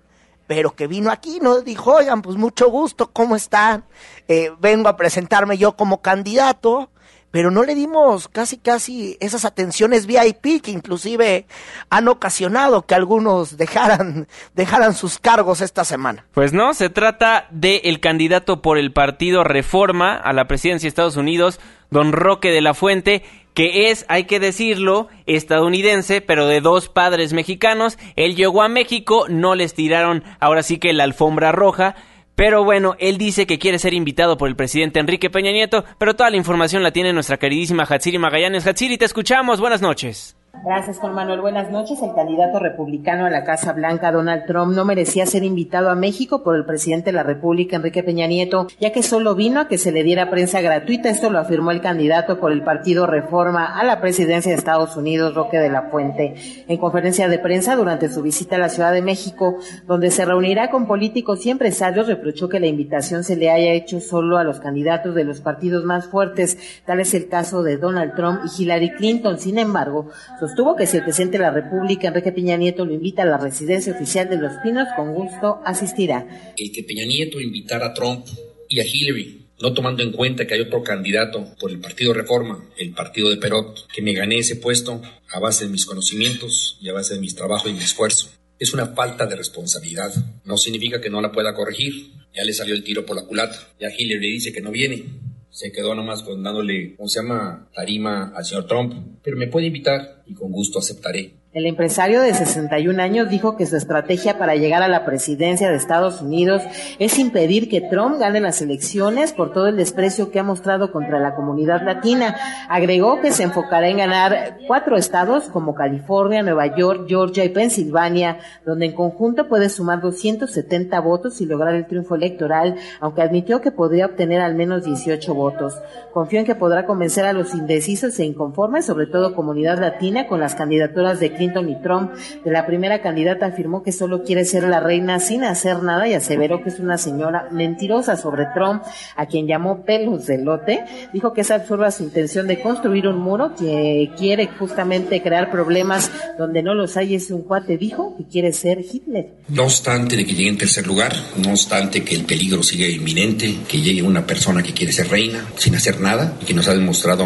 pero que vino aquí, ¿no? Dijo, oigan, pues mucho gusto, ¿cómo están? Eh, vengo a presentarme yo como candidato pero no le dimos casi casi esas atenciones VIP que inclusive han ocasionado que algunos dejaran, dejaran sus cargos esta semana. Pues no, se trata del el candidato por el partido Reforma a la presidencia de Estados Unidos, don Roque de la Fuente, que es, hay que decirlo, estadounidense, pero de dos padres mexicanos. Él llegó a México, no les tiraron ahora sí que la alfombra roja pero bueno, él dice que quiere ser invitado por el presidente Enrique Peña Nieto, pero toda la información la tiene nuestra queridísima Hatsiri Magallanes. Hatsiri, te escuchamos. Buenas noches. Gracias, Juan Manuel. Buenas noches. El candidato republicano a la Casa Blanca, Donald Trump, no merecía ser invitado a México por el presidente de la República, Enrique Peña Nieto, ya que solo vino a que se le diera prensa gratuita. Esto lo afirmó el candidato por el partido Reforma a la presidencia de Estados Unidos, Roque de la Fuente, en conferencia de prensa durante su visita a la Ciudad de México, donde se reunirá con políticos y empresarios, reprochó que la invitación se le haya hecho solo a los candidatos de los partidos más fuertes. Tal es el caso de Donald Trump y Hillary Clinton. Sin embargo, Sostuvo que si el presidente de la República, Enrique Peña Nieto, lo invita a la residencia oficial de Los Pinos, con gusto asistirá. El que Peña Nieto invitara a Trump y a Hillary no tomando en cuenta que hay otro candidato por el Partido Reforma, el Partido de Perot, que me gané ese puesto a base de mis conocimientos y a base de mis trabajos y mi esfuerzo. Es una falta de responsabilidad. No significa que no la pueda corregir. Ya le salió el tiro por la culata. Ya Hillary dice que no viene se quedó nomás con dándole, ¿cómo se llama?, tarima al señor Trump. Pero me puede invitar y con gusto aceptaré. El empresario de 61 años dijo que su estrategia para llegar a la presidencia de Estados Unidos es impedir que Trump gane las elecciones por todo el desprecio que ha mostrado contra la comunidad latina. Agregó que se enfocará en ganar cuatro estados como California, Nueva York, Georgia y Pensilvania, donde en conjunto puede sumar 270 votos y lograr el triunfo electoral, aunque admitió que podría obtener al menos 18 votos. Confió en que podrá convencer a los indecisos e inconformes, sobre todo comunidad latina, con las candidaturas de Clinton Trump. De la primera candidata afirmó que solo quiere ser la reina sin hacer nada y aseveró que es una señora mentirosa sobre Trump, a quien llamó pelos de lote. Dijo que es absurda su intención de construir un muro que quiere justamente crear problemas donde no los hay. Es un cuate, dijo, que quiere ser Hitler. No obstante de que llegue en tercer lugar, no obstante que el peligro sigue inminente, que llegue una persona que quiere ser reina sin hacer nada y que nos ha demostrado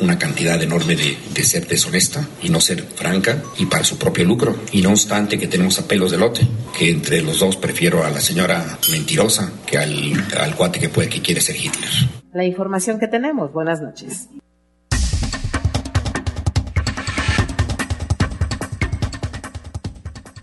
una cantidad enorme de ser deshonesta y no ser franca y para su propio lucro. Y no obstante que tenemos a pelos de lote, que entre los dos prefiero a la señora mentirosa que al, al cuate que puede que quiere ser Hitler. La información que tenemos. Buenas noches.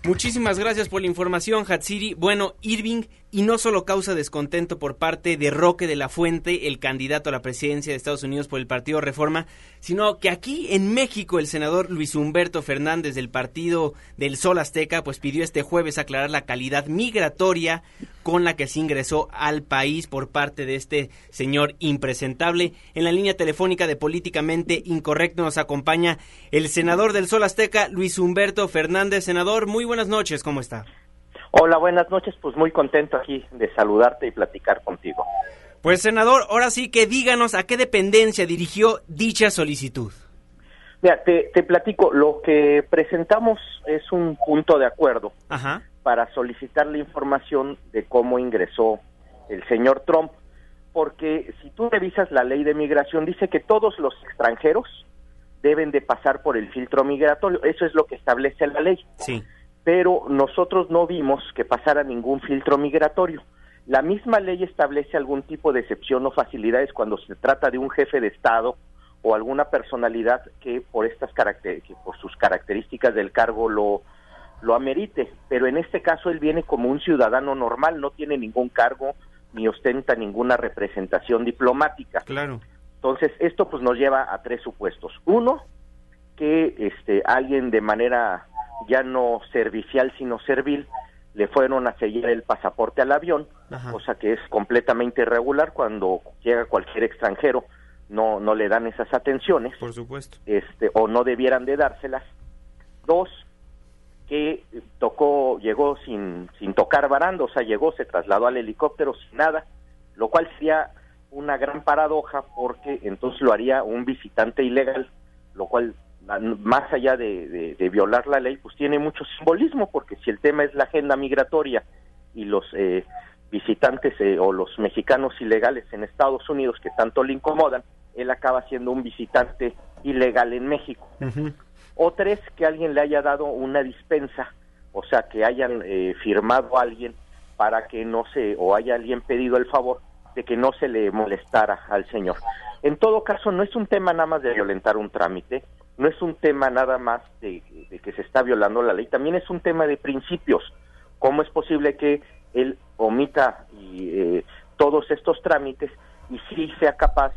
Muchísimas gracias por la información, Hatsiri. Bueno, Irving, y no solo causa descontento por parte de Roque de la Fuente, el candidato a la presidencia de Estados Unidos por el Partido Reforma, sino que aquí en México el senador Luis Humberto Fernández del Partido del Sol Azteca pues pidió este jueves aclarar la calidad migratoria con la que se ingresó al país por parte de este señor impresentable. En la línea telefónica de Políticamente Incorrecto nos acompaña el senador del Sol Azteca, Luis Humberto Fernández. Senador, muy buenas noches, ¿cómo está? Hola, buenas noches. Pues muy contento aquí de saludarte y platicar contigo. Pues senador, ahora sí que díganos a qué dependencia dirigió dicha solicitud. Mira, te, te platico, lo que presentamos es un punto de acuerdo Ajá. para solicitar la información de cómo ingresó el señor Trump, porque si tú revisas la ley de migración, dice que todos los extranjeros deben de pasar por el filtro migratorio, eso es lo que establece la ley. Sí. Pero nosotros no vimos que pasara ningún filtro migratorio. La misma ley establece algún tipo de excepción o facilidades cuando se trata de un jefe de Estado o alguna personalidad que por estas caracter que por sus características del cargo lo lo amerite, pero en este caso él viene como un ciudadano normal, no tiene ningún cargo ni ostenta ninguna representación diplomática. Claro. Entonces, esto pues nos lleva a tres supuestos. Uno, que este alguien de manera ya no servicial sino servil le fueron a sellar el pasaporte al avión cosa que es completamente irregular cuando llega cualquier extranjero no no le dan esas atenciones. Por supuesto. Este o no debieran de dárselas. Dos que tocó llegó sin sin tocar baranda o sea llegó se trasladó al helicóptero sin nada lo cual sería una gran paradoja porque entonces lo haría un visitante ilegal lo cual más allá de, de, violar la ley, pues tiene mucho simbolismo, porque si el tema es la agenda migratoria y los eh, visitantes eh, o los mexicanos ilegales en Estados Unidos que tanto le incomodan, él acaba siendo un visitante ilegal en México. O tres, que alguien le haya dado una dispensa, o sea, que hayan eh, firmado a alguien para que no se, o haya alguien pedido el favor de que no se le molestara al señor. En todo caso, no es un tema nada más de violentar un trámite, no es un tema nada más de, que se está violando la ley, también es un tema de principios. ¿Cómo es posible que él omita y, eh, todos estos trámites y sí sea capaz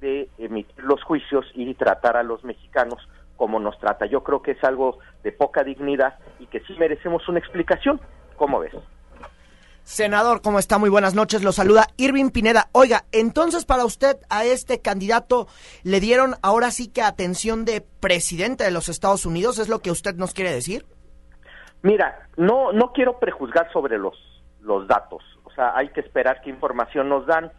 de emitir los juicios y tratar a los mexicanos como nos trata? Yo creo que es algo de poca dignidad y que sí merecemos una explicación. ¿Cómo ves? Senador, ¿cómo está? Muy buenas noches. Lo saluda Irving Pineda. Oiga, entonces para usted a este candidato le dieron ahora sí que atención de presidente de los Estados Unidos, ¿es lo que usted nos quiere decir? Mira, no no quiero prejuzgar sobre los los datos. O sea, hay que esperar qué información nos dan.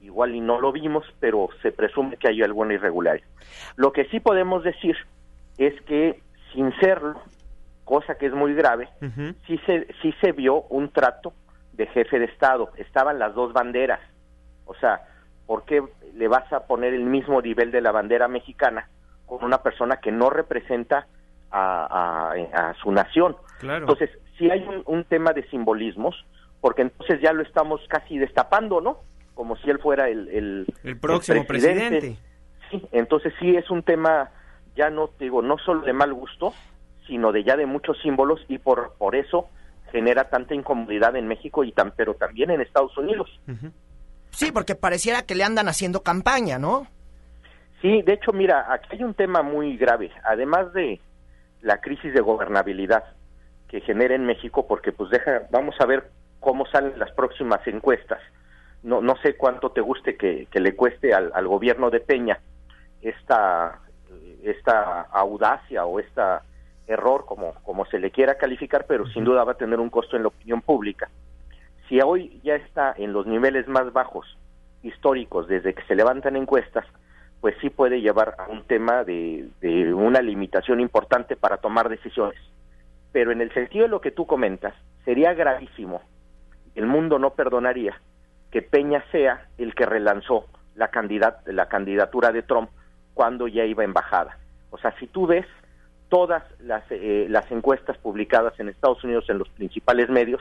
Igual y no lo vimos, pero se presume que hay alguna irregularidad. Lo que sí podemos decir es que sin serlo, cosa que es muy grave, sí se sí se vio un trato de jefe de Estado, estaban las dos banderas. O sea, ¿por qué le vas a poner el mismo nivel de la bandera mexicana con una persona que no representa a, a, su nación? Entonces, si hay un, tema de simbolismos, porque entonces ya lo estamos casi destapando, ¿no? Como si él fuera el, el, próximo presidente. Sí, entonces sí es un tema, ya no digo, no solo de mal gusto, sino de ya de muchos símbolos y por, por eso genera tanta incomodidad en México y tan, pero también en Estados Unidos. Sí, porque pareciera que le andan haciendo campaña, ¿no? Sí, de hecho, mira, aquí hay un tema muy grave, además de la crisis de gobernabilidad que genera en México, porque pues deja, vamos a ver cómo salen las próximas encuestas. No, no sé cuánto te guste que, que le cueste al, al gobierno de Peña esta, esta audacia o esta error, como, como se le quiera calificar, pero sin duda va a tener un costo en la opinión pública. Si hoy ya está en los niveles más bajos históricos desde que se levantan encuestas, pues sí puede llevar a un tema de, de una limitación importante para tomar decisiones. Pero en el sentido de lo que tú comentas, sería gravísimo, el mundo no perdonaría que Peña sea el que relanzó la, candidat la candidatura de Trump cuando ya iba en bajada. O sea, si tú ves todas las, eh, las encuestas publicadas en Estados Unidos en los principales medios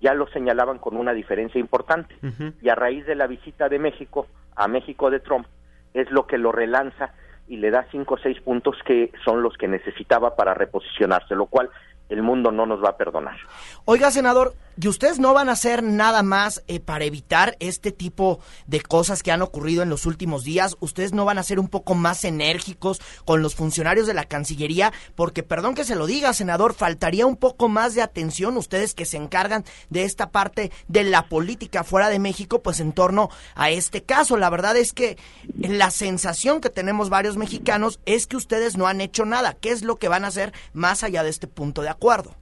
ya lo señalaban con una diferencia importante. Y a raíz de la visita de México a México de Trump es lo que lo relanza y le da cinco o seis puntos que son los que necesitaba para reposicionarse, lo cual el mundo no nos va a perdonar. Oiga, senador, ¿y ustedes no van a hacer nada más eh, para evitar este tipo de cosas que han ocurrido en los últimos días? ¿Ustedes no van a ser un poco más enérgicos con los funcionarios de la Cancillería? Porque, perdón que se lo diga, senador, faltaría un poco más de atención ustedes que se encargan de esta parte de la política fuera de México, pues en torno a este caso. La verdad es que la sensación que tenemos varios mexicanos es que ustedes no han hecho nada. ¿Qué es lo que van a hacer más allá de este punto de acuerdo.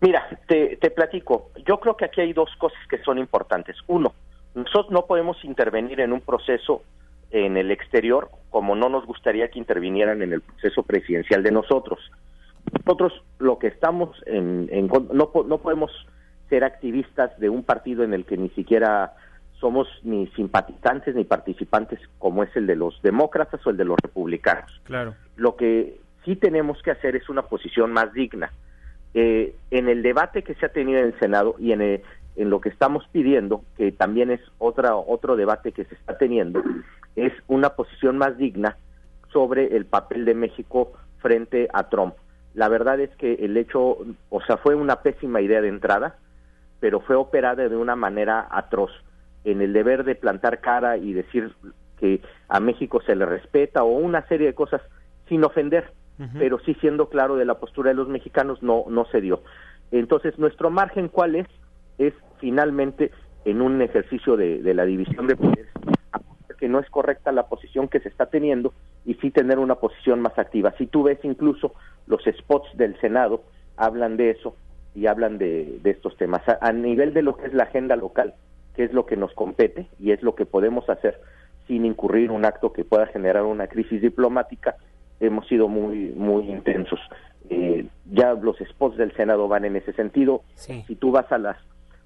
Mira, te, platico. Yo creo que aquí hay dos cosas que son importantes. Uno, nosotros no podemos intervenir en un proceso en el exterior como no nos gustaría que intervinieran en el proceso presidencial de nosotros. Nosotros lo que estamos en, no, no podemos ser activistas de un partido en el que ni siquiera somos ni simpatizantes ni participantes como es el de los demócratas o el de los republicanos. Claro. Lo que sí tenemos que hacer es una posición más digna. Eh, en el debate que se ha tenido en el Senado y en, eh, en lo que estamos pidiendo, que también es otra, otro debate que se está teniendo, es una posición más digna sobre el papel de México frente a Trump. La verdad es que el hecho, o sea, fue una pésima idea de entrada, pero fue operada de una manera atroz en el deber de plantar cara y decir que a México se le respeta o una serie de cosas sin ofender pero sí siendo claro de la postura de los mexicanos no no se dio. Entonces, nuestro margen cuál es? Es finalmente en un ejercicio de, la división de poderes, que no es correcta la posición que se está teniendo y sí tener una posición más activa. Si tú ves incluso los spots del Senado, hablan de eso y hablan de, estos temas. A, a, nivel de lo que es la agenda local, que es lo que nos compete y es lo que podemos hacer sin incurrir un acto que pueda generar una crisis diplomática, hemos sido muy, muy intensos. Eh, ya los spots del Senado van en ese sentido. Sí. Si tú vas a las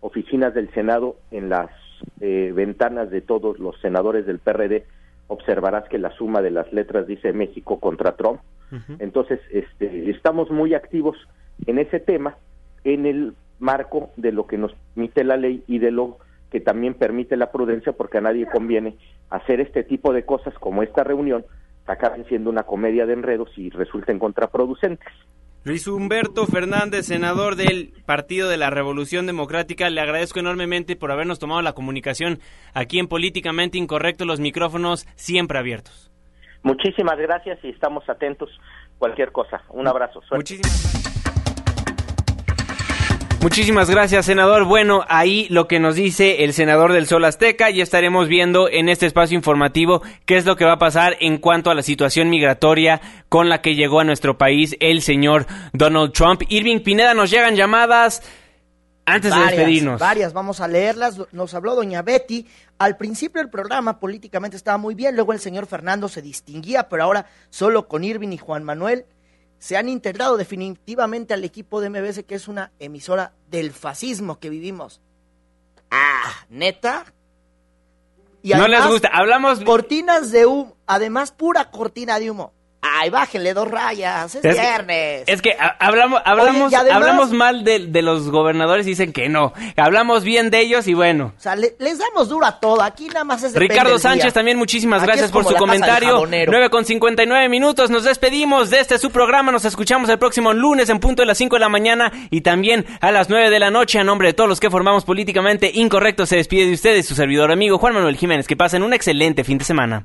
oficinas del Senado, en las eh, ventanas de todos los senadores del PRD, observarás que la suma de las letras dice México contra Trump. Entonces, este, estamos muy activos en ese tema, en el marco de lo que nos permite la ley y de lo que también permite la prudencia, porque a nadie conviene hacer este tipo de cosas como esta reunión, acaben siendo una comedia de enredos y resulten contraproducentes. Luis Humberto Fernández, senador del Partido de la Revolución Democrática, le agradezco enormemente por habernos tomado la comunicación aquí en Políticamente Incorrecto, los micrófonos siempre abiertos. Muchísimas gracias y estamos atentos cualquier cosa. Un abrazo. Suerte. Muchísimas Muchísimas gracias, senador. Bueno, ahí lo que nos dice el senador del Sol Azteca, ya estaremos viendo en este espacio informativo qué es lo que va a pasar en cuanto a la situación migratoria con la que llegó a nuestro país el señor Donald Trump. Irving Pineda, nos llegan llamadas antes varias, de despedirnos. Varias, vamos a leerlas. Nos habló doña Betty. Al principio el programa políticamente estaba muy bien, luego el señor Fernando se distinguía, pero ahora solo con Irving y Juan Manuel se han integrado definitivamente al equipo de MBS, que es una emisora del fascismo que vivimos. Ah, neta. Y no les gusta, hablamos. Cortinas de humo, además pura cortina de humo. Ay, bájenle dos rayas, es, es viernes. Que, es que hablamos, hablamos, Oye, además, hablamos mal de, de, los gobernadores y dicen que no. Hablamos bien de ellos y bueno. O sea, le, les damos duro a todo. Aquí nada más es Ricardo Sánchez también, muchísimas Aquí gracias por su comentario. 9 con 59 minutos. Nos despedimos de este su programa. Nos escuchamos el próximo lunes en punto de las 5 de la mañana y también a las 9 de la noche. A nombre de todos los que formamos políticamente incorrecto, se despide de ustedes su servidor amigo Juan Manuel Jiménez. Que pasen un excelente fin de semana.